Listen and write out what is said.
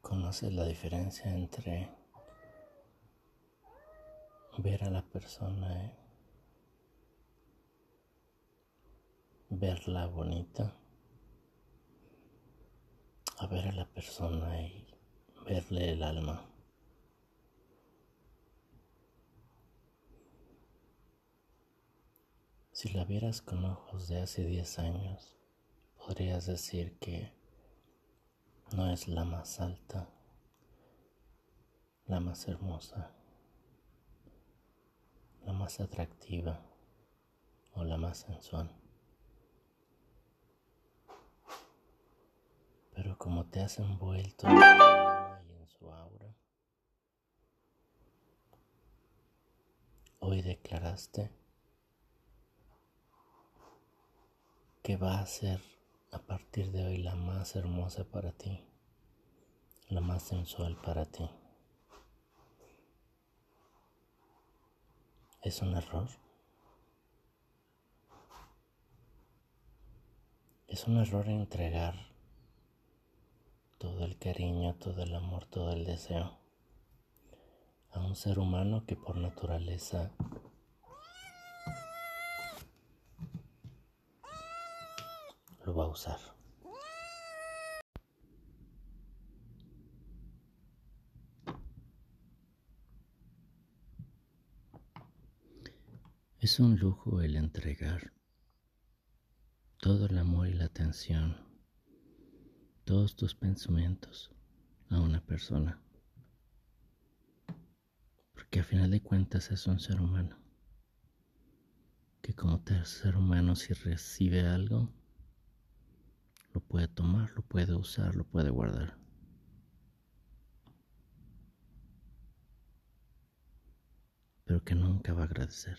¿Conoces la diferencia entre ver a la persona, eh? Verla bonita, a ver a la persona y verle el alma? Si la vieras con ojos de hace 10 años, podrías decir que no es la más alta, la más hermosa, la más atractiva o la más sensual. Pero como te has envuelto en su y en su aura, hoy declaraste que va a ser a partir de hoy la más hermosa para ti, la más sensual para ti. ¿Es un error? Es un error entregar cariño, todo el amor, todo el deseo a un ser humano que por naturaleza lo va a usar. Es un lujo el entregar todo el amor y la atención, todos tus pensamientos a una persona. Porque a final de cuentas es un ser humano. Que como ser humano si recibe algo, lo puede tomar, lo puede usar, lo puede guardar. Pero que nunca va a agradecer.